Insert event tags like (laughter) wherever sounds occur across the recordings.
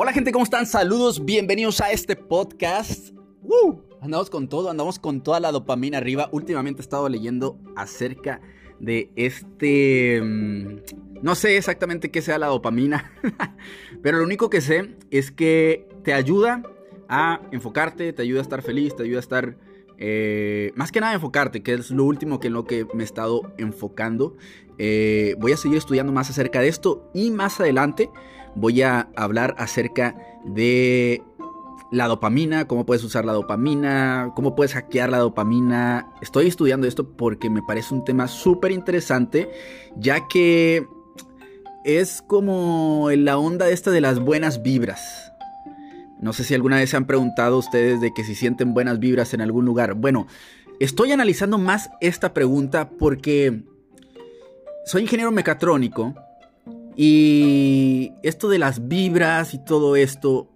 Hola gente, ¿cómo están? Saludos, bienvenidos a este podcast. Andamos con todo, andamos con toda la dopamina arriba. Últimamente he estado leyendo acerca de este... mm, No sé exactamente qué sea la dopamina, (laughs) pero lo único que sé es que te ayuda a enfocarte, te ayuda a estar feliz, te ayuda a estar... eh, más que nada enfocarte, que es lo último que en lo que me he estado enfocando. Eh, voy a seguir estudiando más acerca de esto y más adelante voy a hablar acerca de la dopamina, cómo puedes usar la dopamina, cómo puedes hackear la dopamina. Estoy estudiando esto porque me parece un tema súper interesante, ya que es como en la onda esta de las buenas vibras. No sé si alguna vez se han preguntado ustedes de que si sienten buenas vibras en algún lugar. Bueno, estoy analizando más esta pregunta porque soy ingeniero mecatrónico y esto de las vibras y todo esto,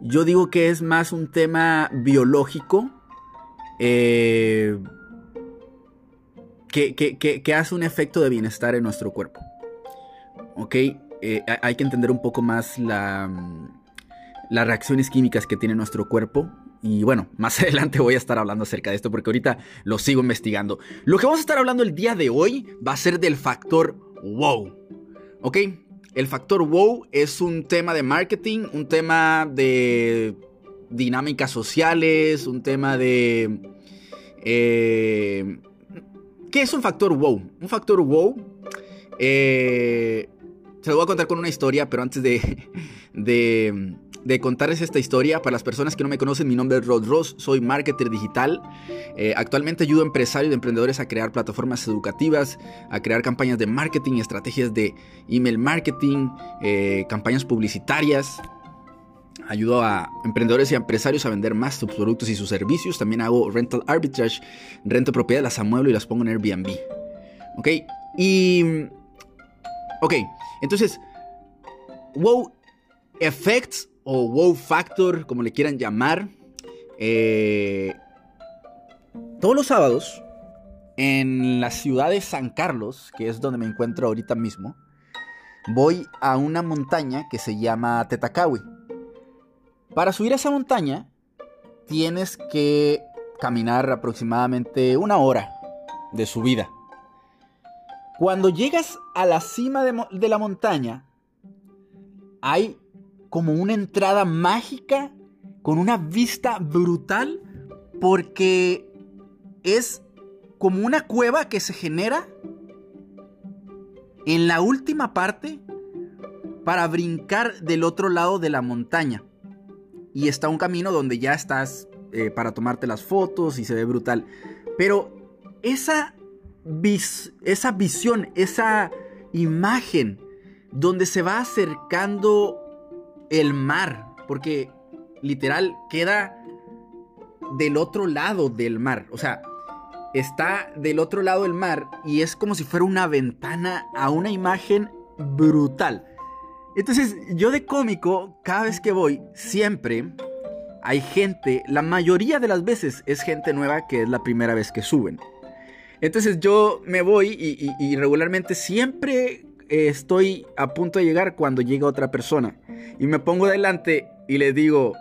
yo digo que es más un tema biológico eh, que, que- hace un efecto de bienestar en nuestro cuerpo. ¿Ok? Eh, ha- hay que entender un poco más la, mm, las reacciones químicas que tiene nuestro cuerpo. Y bueno, (laughs) más adelante voy a estar hablando acerca de esto porque ahorita lo sigo investigando. Lo que vamos a estar hablando el día de hoy va a ser del factor wow. ¿Ok? El factor wow es un tema de marketing, un tema de dinámicas sociales, un tema de... eh, ¿Qué es un factor wow? Un factor wow... eh, se lo voy a contar con una historia, pero antes de, (laughs) de, de contarles esta historia, para las personas que no me conocen, mi nombre es Rod Ross, soy marketer digital. Eh, actualmente ayudo a empresarios y emprendedores a crear plataformas educativas, a crear campañas de marketing estrategias de email marketing, eh, campañas publicitarias. Ayudo a emprendedores y empresarios a vender más sus productos y sus servicios. También hago rental arbitrage, rento propiedades, las amueblo y las pongo en Airbnb. ¿Ok? Y... Ok, entonces, wow effects o wow factor, como le quieran llamar, eh, todos los sábados en la ciudad de San Carlos, que es donde me encuentro ahorita mismo, voy a una montaña que se llama Tetacawi. Para subir a esa montaña tienes que caminar aproximadamente una hora de subida. Cuando llegas a la cima de, la montaña, hay como una entrada mágica con una vista brutal porque es como una cueva que se genera en la última parte para brincar del otro lado de la montaña. Y está un camino donde ya estás eh, para tomarte las fotos y se ve brutal. Pero esa, vis- esa visión, esa imagen donde se va acercando el mar, porque literal queda del otro lado del mar, o sea, está del otro lado del mar y es como si fuera una ventana a una imagen brutal. Entonces, yo de cómico, cada vez que voy, siempre hay gente, la mayoría de las veces es gente nueva que es la primera vez que suben. Entonces yo me voy y, regularmente siempre eh, estoy a punto de llegar cuando llega otra persona. Y me pongo delante y le digo,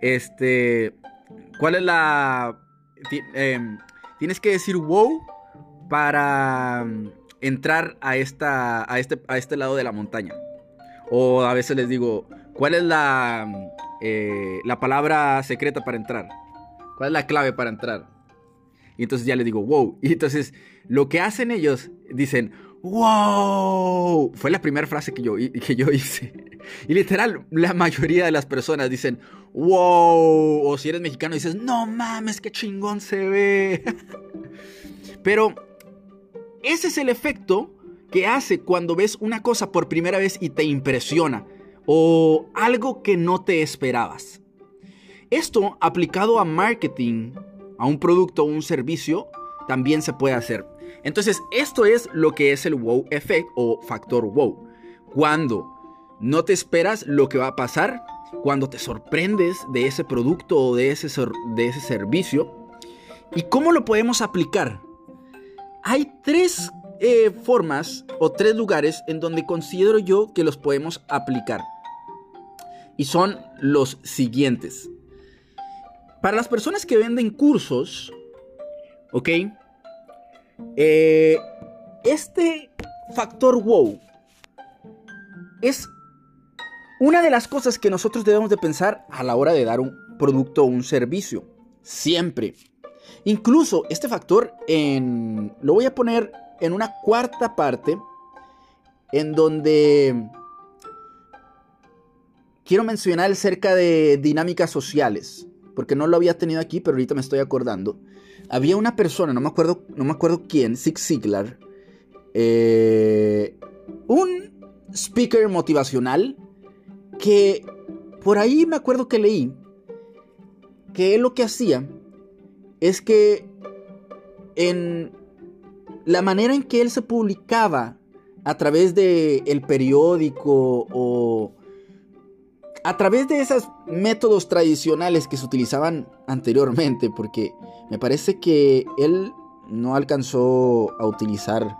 este, ¿cuál es la... em, tienes que decir wow para mm, entrar a, esta, a, este, a este lado de la montaña. O a veces les digo, ¿cuál es la, mm, eh, la palabra secreta para entrar? ¿Cuál es la clave para entrar? Y entonces ya les digo, wow. Y entonces lo que hacen ellos, dicen, wow. Fue la primera frase que yo, que yo hice. Y literal, la mayoría de las personas dicen, wow. O si eres mexicano dices, no mames, qué chingón se ve. (laughs) Pero ese es el efecto que hace cuando ves una cosa por primera vez y te impresiona. O algo que no te esperabas. Esto aplicado a marketing, a un producto o un servicio, también se puede hacer. Entonces, esto es lo que es el wow effect o factor wow. Cuando no te esperas lo que va a pasar, cuando te sorprendes de ese producto o de ese, de ese servicio. ¿Y cómo lo podemos aplicar? Hay tres eh, formas o tres lugares en donde considero yo que los podemos aplicar. Y son los siguientes. Para las personas que venden cursos, ¿ok? Eh, este factor wow es una de las cosas que nosotros debemos de pensar a la hora de dar un producto o un servicio. Siempre. Incluso este factor lo voy a poner en una cuarta parte en donde quiero mencionar acerca de dinámicas sociales, porque no lo había tenido aquí, pero ahorita me estoy acordando. Había una persona, no me acuerdo, no me acuerdo quién, Zig Ziglar, eh, un speaker motivacional que por ahí me acuerdo que leí que él lo que hacía es que en la manera en que él se publicaba a través de el periódico o a través de esos métodos tradicionales que se utilizaban anteriormente, porque me parece que él no alcanzó a utilizar,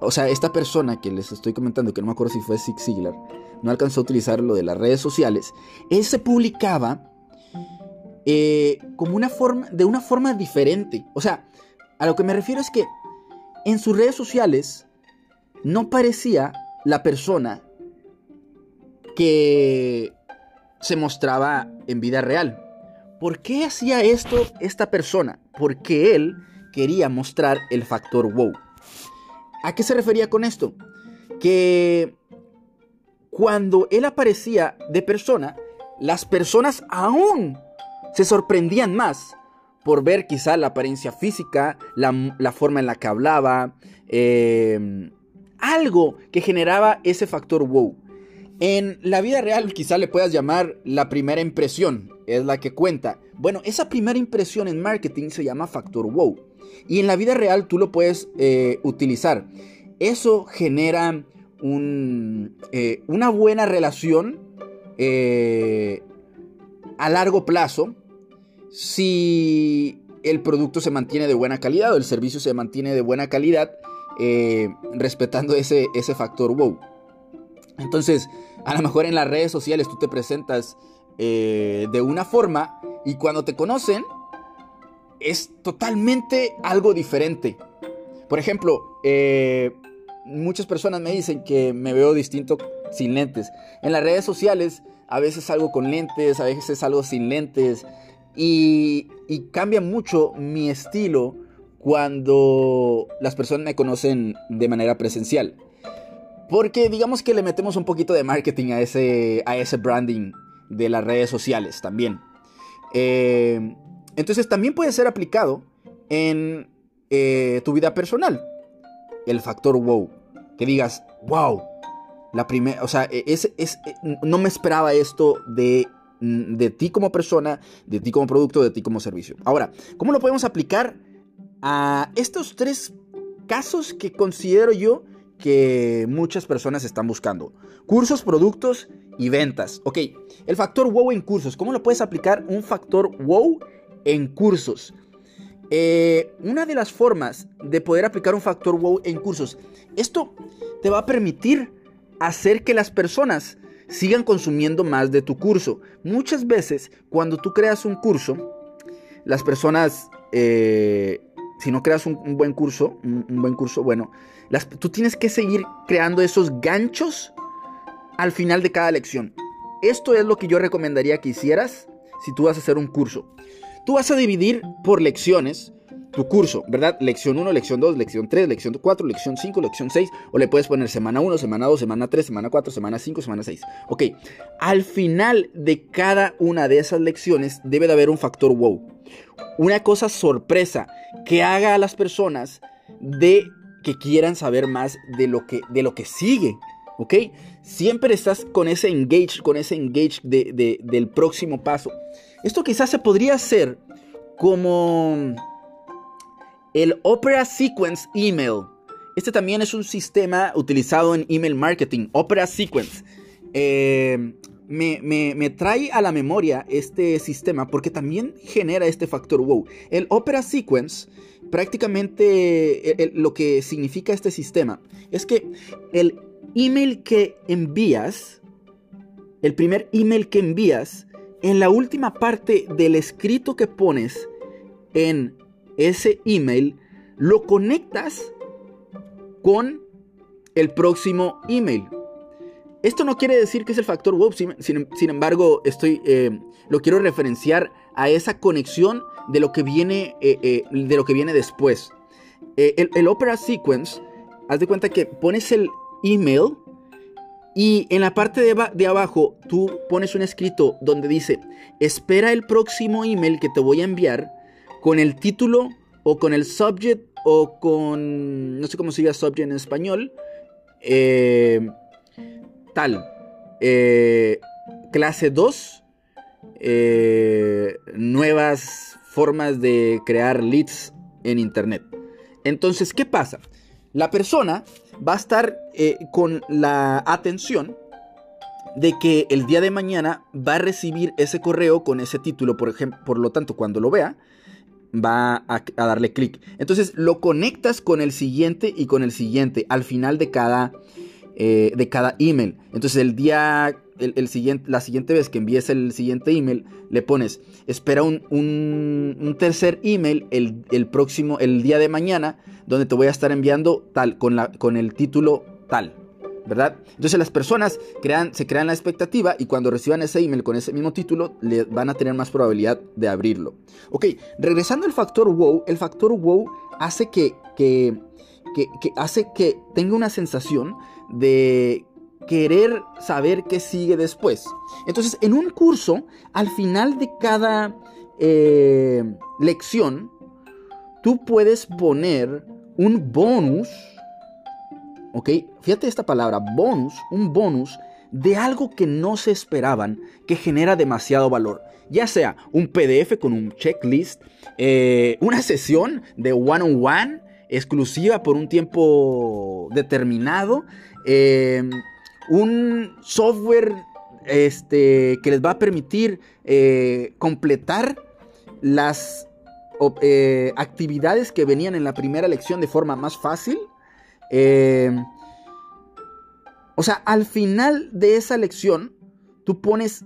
o sea, esta persona que les estoy comentando, que no me acuerdo si fue Zig Ziglar, no alcanzó a utilizar lo de las redes sociales, él se publicaba eh, como una forma, de una forma diferente. O sea, a lo que me refiero es que en sus redes sociales no parecía la persona que se mostraba en vida real. ¿Por qué hacía esto esta persona? Porque él quería mostrar el factor wow. ¿A qué se refería con esto? Que cuando él aparecía de persona, las personas aún se sorprendían más por ver quizá la apariencia física, la, forma en la que hablaba, em, algo que generaba ese factor wow. En la vida real quizá le puedas llamar la primera impresión, es la que cuenta. Bueno, esa primera impresión en marketing se llama factor wow. Y en la vida real tú lo puedes eh, utilizar. Eso genera eh, una buena relación eh, a largo plazo si el producto se mantiene de buena calidad o el servicio se mantiene de buena calidad, respetando ese, ese factor wow. Entonces, a lo mejor en las redes sociales tú te presentas eh, de una forma y cuando te conocen es totalmente algo diferente. Por ejemplo, eh, muchas personas me dicen que me veo distinto sin lentes. En las redes sociales a veces salgo con lentes, a veces salgo sin lentes. Y, cambia mucho mi estilo cuando las personas me conocen de manera presencial. Porque digamos que le metemos un poquito de marketing a ese, a ese branding de las redes sociales también. Eh, entonces también puede ser aplicado en eh, tu vida personal. El factor wow. Que digas, wow. La primera, o sea, es, es, no me esperaba esto de de ti como persona, de ti como producto, de ti como servicio. Ahora, ¿cómo lo podemos aplicar a estos tres casos que considero yo que muchas personas están buscando? Cursos, productos y ventas. Ok, el factor wow en cursos. ¿Cómo lo puedes aplicar un factor wow en cursos? Eh, una de las formas de poder aplicar un factor wow en cursos, esto te va a permitir hacer que las personas sigan consumiendo más de tu curso. Muchas veces cuando tú creas un curso, las personas, eh, si no creas un, buen curso, un, buen curso, bueno, las, tú tienes que seguir creando esos ganchos al final de cada lección. Esto es lo que yo recomendaría que hicieras si tú vas a hacer un curso. Tú vas a dividir por lecciones tu curso, ¿verdad? Lección 1, lección 2, lección 3, lección 4, lección 5, lección 6, o le puedes poner semana 1, semana 2, semana 3, semana 4, semana 5, semana 6. Ok, al final de cada una de esas lecciones debe de haber un factor wow. Una cosa sorpresa que haga a las personas de que quieran saber más de lo que, de lo que sigue. ¿Ok? Siempre estás con ese engage, con ese engage del próximo paso. Esto quizás se podría hacer como el Opera Sequence Email. Este también es un sistema utilizado en email marketing. Opera Sequence. Eh, me, trae a la memoria este sistema porque también genera este factor wow. El Opera Sequence, prácticamente lo que significa este sistema es que el email que envías el primer email que envías, en la última parte del escrito que pones en ese email, lo conectas con el próximo email. Esto no quiere decir que es el factor wow, sin, embargo, estoy, eh, lo quiero referenciar a esa conexión de lo que viene, eh, eh, de lo que viene después. El, Opera Sequence, haz de cuenta que pones el email y en la parte de, de, abajo tú pones un escrito donde dice, espera el próximo email que te voy a enviar con el título o con el subject o con, no sé cómo se diga subject en español, eh, tal, eh, clase 2, eh, nuevas formas de crear leads en Internet. Entonces, ¿qué pasa? La persona va a estar con la atención de que el día de mañana va a recibir ese correo con ese título, por ejemplo, por lo tanto, cuando lo vea, va a, darle clic. Entonces lo conectas con el siguiente y con el siguiente al final de cada, eh, de cada email. Entonces el día, el, siguiente, la siguiente vez que envíes el siguiente email, le pones, espera un, un, tercer email el, el, próximo, el día de mañana, donde te voy a estar enviando tal, con, la, con el título tal. ¿verdad? Entonces las personas crean, se crean la expectativa y cuando reciban ese email con ese mismo título, van a tener más probabilidad de abrirlo. Ok, regresando al factor wow, el factor wow hace que, que, hace que tenga una sensación de querer saber qué sigue después. Entonces, en un curso, al final de cada eh, lección, tú puedes poner un bonus ¿ok? Fíjate esta palabra, bonus, un bonus de algo que no se esperaban, que genera demasiado valor. Ya sea un PDF con un checklist, eh, una sesión de one-on-one exclusiva por un tiempo determinado, eh, un software este, que les va a permitir eh, completar las actividades que venían en la primera lección de forma más fácil eh, o sea, al final de esa lección, tú pones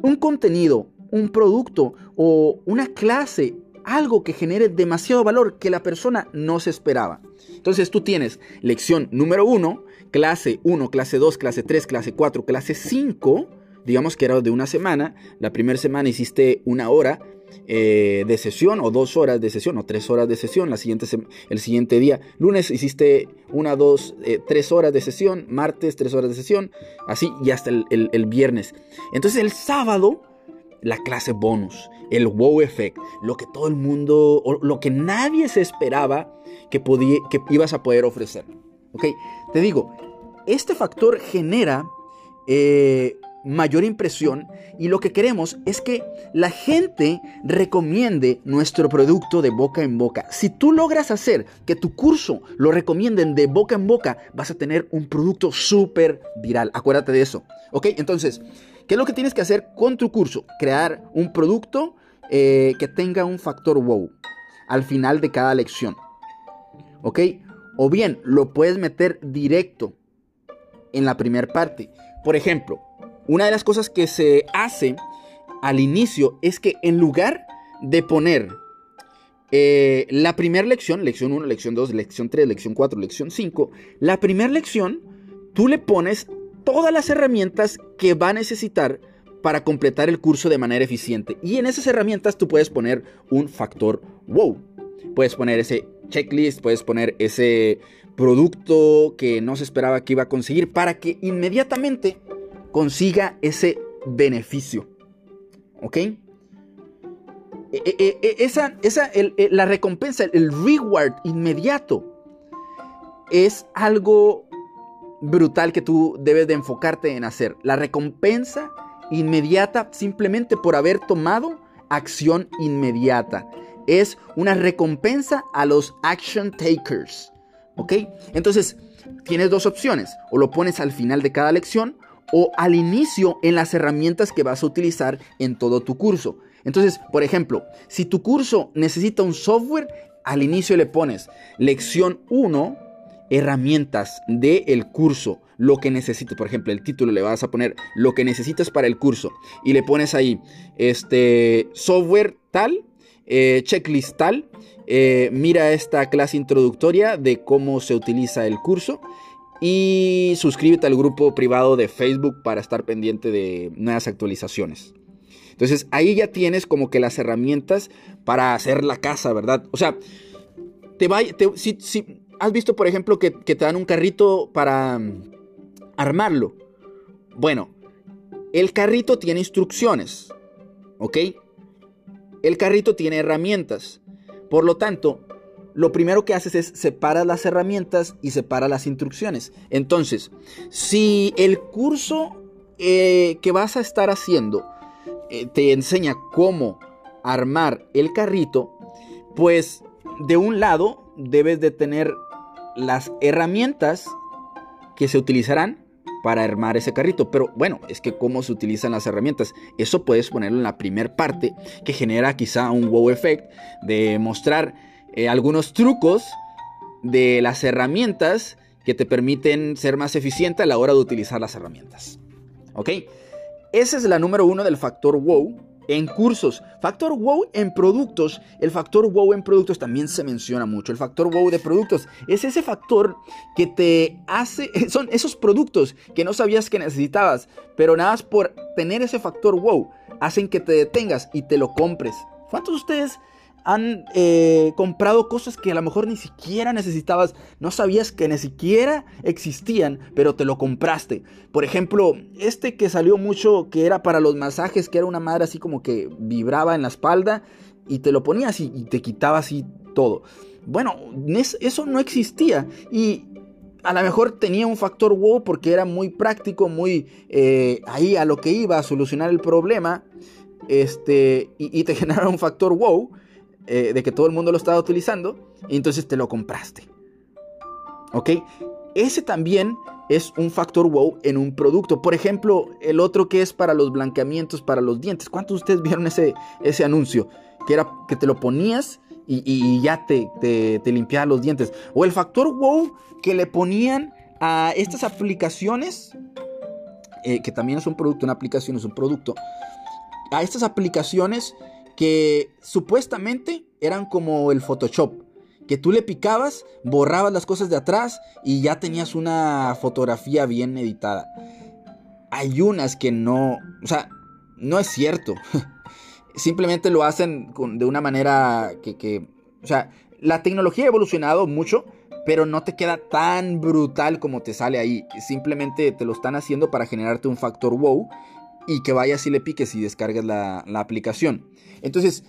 un contenido, un producto o una clase, algo que genere demasiado valor que la persona no se esperaba. Entonces tú tienes lección número 1, clase 1, clase 2, clase 3, clase 4, clase 5, digamos que era de una semana. La primera semana hiciste una hora, eh, de sesión o dos horas de sesión o tres horas de sesión. La siguiente el siguiente día, lunes hiciste una, dos, eh, tres horas de sesión, martes tres horas de sesión, así y hasta el, viernes. Entonces el sábado, la clase bonus, el wow effect, lo que todo el mundo, o lo que nadie se esperaba que, podía, que ibas a poder ofrecer. ¿Ok? Te digo, este factor genera eh, mayor impresión y lo que queremos es que la gente recomiende nuestro producto de boca en boca. Si tú logras hacer que tu curso lo recomienden de boca en boca, vas a tener un producto súper viral. Acuérdate de eso. ¿Ok? Entonces, ¿qué es lo que tienes que hacer con tu curso? Crear un producto eh, que tenga un factor wow al final de cada lección. ¿Ok? O bien lo puedes meter directo en la primera parte. Por ejemplo, una de las cosas que se hace al inicio es que en lugar de poner eh, la primera lección, lección 1, lección 2, lección 3, lección 4, lección 5, la primera lección, tú le pones todas las herramientas que va a necesitar para completar el curso de manera eficiente. Y en esas herramientas tú puedes poner un factor wow. Puedes poner ese checklist, puedes poner ese producto que no se esperaba que iba a conseguir para que inmediatamente consiga ese beneficio. ¿Ok? E, e, e, esa, esa, la recompensa, el reward inmediato, es algo brutal que tú debes de enfocarte en hacer. La recompensa inmediata simplemente por haber tomado acción inmediata. Es una recompensa a los action takers. ¿Ok? Entonces, tienes dos opciones. O lo pones al final de cada lección o al inicio en las herramientas que vas a utilizar en todo tu curso. Entonces, por ejemplo, si tu curso necesita un software, al inicio le pones lección 1 herramientas del curso, lo que necesites. Por ejemplo, el título le vas a poner lo que necesitas para el curso y le pones ahí este software tal, eh, checklist tal. Eh, mira esta clase introductoria de cómo se utiliza el curso y suscríbete al grupo privado de Facebook para estar pendiente de nuevas actualizaciones. Entonces ahí ya tienes como que las herramientas para hacer la casa, ¿verdad? O sea, te va, si, si, has visto, por ejemplo, que, que te dan un carrito para mm, armarlo. Bueno, el carrito tiene instrucciones, ¿ok? El carrito tiene herramientas. Por lo tanto, lo primero que haces es separar las herramientas y separar las instrucciones. Entonces, si el curso eh, que vas a estar haciendo eh, te enseña cómo armar el carrito, pues de un lado debes de tener las herramientas que se utilizarán para armar ese carrito. Pero bueno, es que cómo se utilizan las herramientas. Eso puedes ponerlo en la primera parte que genera quizá un wow effect de mostrar eh, algunos trucos de las herramientas que te permiten ser más eficiente a la hora de utilizar las herramientas. ¿Ok? Esa es la número uno del factor wow en cursos. Factor wow en productos. El factor wow en productos también se menciona mucho. El factor wow de productos es ese factor que te hace, (laughs) son esos productos que no sabías que necesitabas, pero nada más por tener ese factor wow hacen que te detengas y te lo compres. ¿Cuántos de ustedes han eh, comprado cosas que a lo mejor ni siquiera necesitabas, no sabías que ni siquiera existían, pero te lo compraste. Por ejemplo, este que salió mucho, que era para los masajes, que era una madre así como que vibraba en la espalda y te lo ponías y, te quitaba así todo. Bueno, eso no existía y a lo mejor tenía un factor wow porque era muy práctico, muy eh, ahí a lo que iba a solucionar el problema. Este, y, y te (laughs) generaba un factor wow eh, de que todo el mundo lo estaba utilizando y entonces te lo compraste. ¿Ok? Ese también es un factor wow en un producto. Por ejemplo, el otro que es para los blanqueamientos, para los dientes. ¿Cuántos de ustedes vieron ese, ese anuncio? Que era que te lo ponías y, ya te, te, limpiaba los dientes. O el factor wow que le ponían a estas aplicaciones, eh, que también es un producto, una aplicación es un producto. A estas aplicaciones que supuestamente eran como el Photoshop, que tú le picabas, borrabas las cosas de atrás y ya tenías una fotografía bien editada. Hay unas que no, o sea, no es cierto. (laughs) Simplemente lo hacen de una manera que, que, o sea, la tecnología ha evolucionado mucho, pero no te queda tan brutal como te sale ahí. Simplemente te lo están haciendo para generarte un factor wow y que vayas y le piques y descargues la, aplicación. Entonces,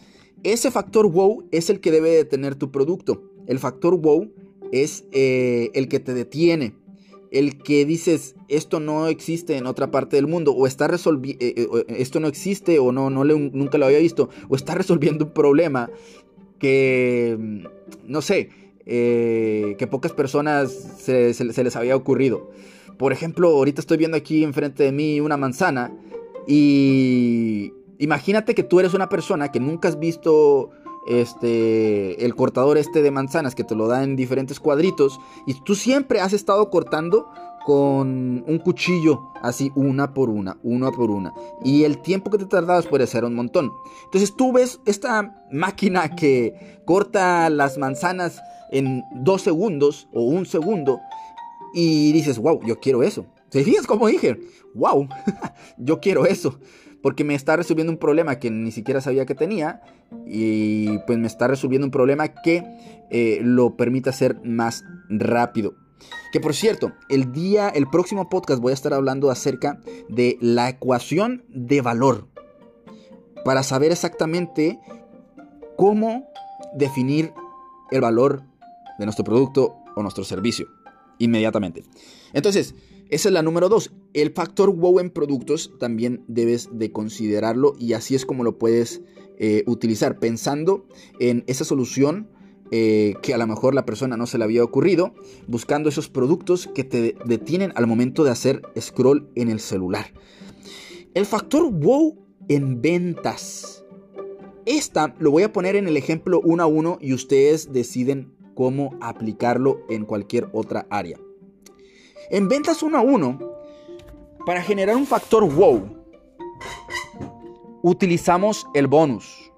ese factor wow es el que debe de tener tu producto. El factor wow es eh, el que te detiene. El que dices, esto no existe en otra parte del mundo, o está resolviendo, eh, eh, esto no existe, o no, no nunca lo había visto, o está (laughs) resolviendo un problema que, mm, no sé, que pocas personas se les había ocurrido. Por ejemplo, ahorita estoy viendo aquí enfrente de mí una manzana y imagínate que tú eres una persona que nunca has visto este el cortador este de manzanas que te lo da en diferentes cuadritos y tú siempre has estado cortando con un cuchillo así una por una, una por una y el tiempo que te tardabas puede ser un montón. Entonces tú ves esta máquina que corta las manzanas en dos segundos o un segundo y dices, wow, yo quiero eso. ¿Se fijas como dije? ¡Wow! (laughs) Yo quiero eso. Porque me está resolviendo un problema que ni siquiera sabía que tenía. Y pues me está resolviendo un problema que eh, lo permite hacer más rápido. Que por cierto, el día, el próximo podcast voy a estar hablando acerca de la ecuación de valor. Para saber exactamente cómo definir el valor de nuestro producto o nuestro servicio inmediatamente. Entonces, esa es la número dos. El factor wow en productos también debes de considerarlo y así es como lo puedes eh, utilizar, pensando en esa solución eh, que a lo mejor la persona no se le había ocurrido, buscando esos productos que te detienen al momento de hacer scroll en el celular. El factor wow en ventas. Esta lo voy a poner en el ejemplo uno a uno y ustedes deciden cómo aplicarlo en cualquier otra área. En ventas uno a uno, para generar un factor wow, utilizamos el bonus.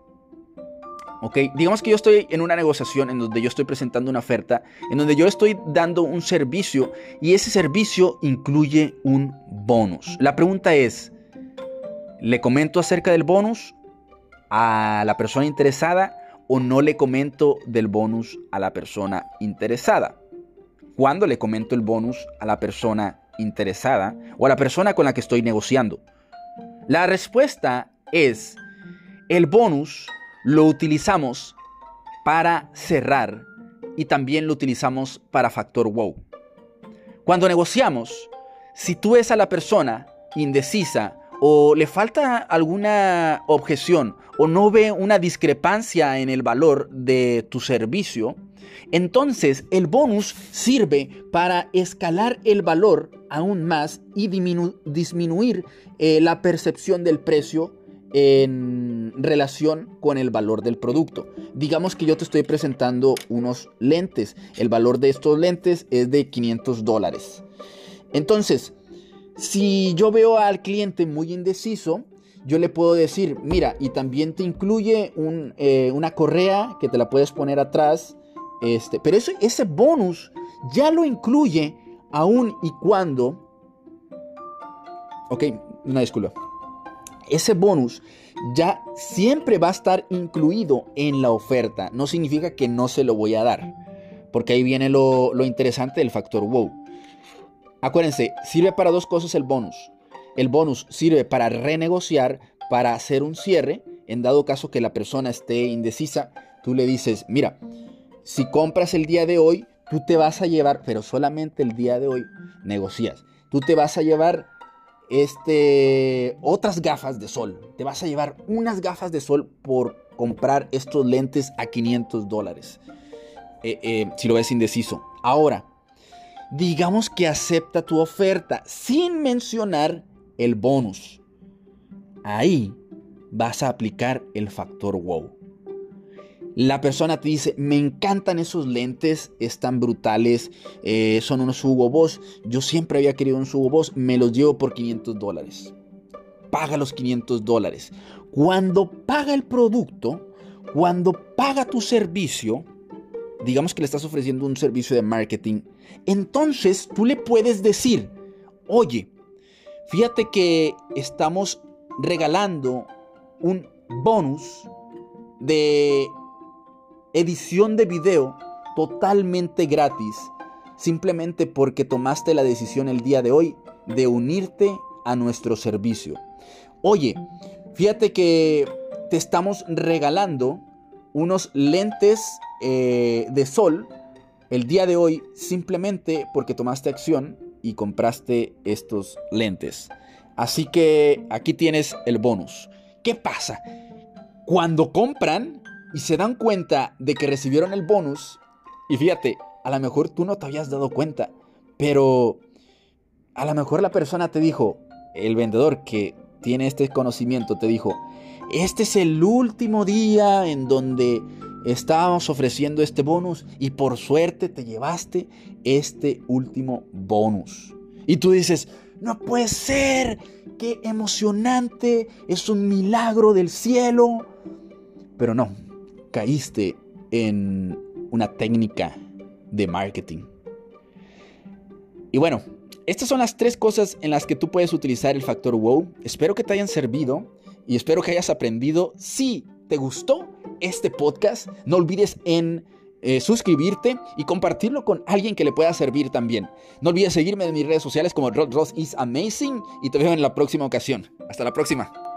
¿ok? Digamos que yo estoy en una negociación en donde yo estoy presentando una oferta, en donde yo estoy dando un servicio y ese servicio incluye un bonus. La pregunta es, ¿le comento acerca del bonus a la persona interesada o no le comento del bonus a la persona interesada? ¿Cuándo le comento el bonus a la persona interesada o a la persona con la que estoy negociando? La respuesta es, el bonus lo utilizamos para cerrar y también lo utilizamos para factor wow. Cuando negociamos, si tú ves a la persona indecisa o le falta alguna objeción o no ve una discrepancia en el valor de tu servicio, entonces el bonus sirve para escalar el valor aún más y disminuir eh, la percepción del precio en relación con el valor del producto. Digamos que yo te estoy presentando unos lentes. El valor de estos lentes es de 500 dólares. Entonces, si yo veo al cliente muy indeciso, yo le puedo decir, mira, y también te incluye eh, una correa que te la puedes poner atrás. Este, pero ese, ese bonus ya lo incluye aún y cuando... Ok, una disculpa ese bonus ya siempre va a estar incluido en la oferta. No significa que no se lo voy a dar. Porque ahí viene lo, interesante del factor wow. Acuérdense, sirve para dos cosas el bonus. El bonus sirve para renegociar, para hacer un cierre. En dado caso que la persona esté indecisa, tú le dices, mira, si compras el día de hoy, tú te vas a llevar, pero solamente el día de hoy negocias. Tú te vas a llevar este, otras gafas de sol. Te vas a llevar unas gafas de sol por comprar estos lentes a 500 dólares. Eh, eh, si lo ves indeciso. Ahora, digamos que acepta tu oferta sin mencionar el bonus. Ahí vas a aplicar el factor wow. La persona te dice, me encantan esos lentes, están brutales, eh, son unos Hugo Boss. Yo siempre había querido un Hugo Boss, me los llevo por 500 dólares. Paga los 500 dólares. Cuando paga el producto, cuando paga tu servicio, digamos que le estás ofreciendo un servicio de marketing, entonces tú le puedes decir, oye, fíjate que estamos regalando un bonus de edición de video totalmente gratis, simplemente porque tomaste la decisión el día de hoy de unirte a nuestro servicio. Oye, fíjate que te estamos regalando unos lentes eh, de sol el día de hoy simplemente porque tomaste acción y compraste estos lentes. Así que aquí tienes el bonus. ¿Qué pasa? Cuando compran, y se dan cuenta de que recibieron el bonus, y fíjate, a lo mejor tú no te habías dado cuenta, pero a lo mejor la persona te dijo, el vendedor que tiene este conocimiento te dijo, este es el último día en donde estábamos ofreciendo este bonus y por suerte te llevaste este último bonus. Y tú dices, no puede ser, qué emocionante, es un milagro del cielo. Pero no, caíste en una técnica de marketing. Y bueno, estas son las tres cosas en las que tú puedes utilizar el factor wow. Espero que te hayan servido y espero que hayas aprendido. Si te gustó este podcast, no olvides en eh, suscribirte y compartirlo con alguien que le pueda servir también. No olvides seguirme en mis redes sociales como Ross is Amazing y te veo en la próxima ocasión. Hasta la próxima.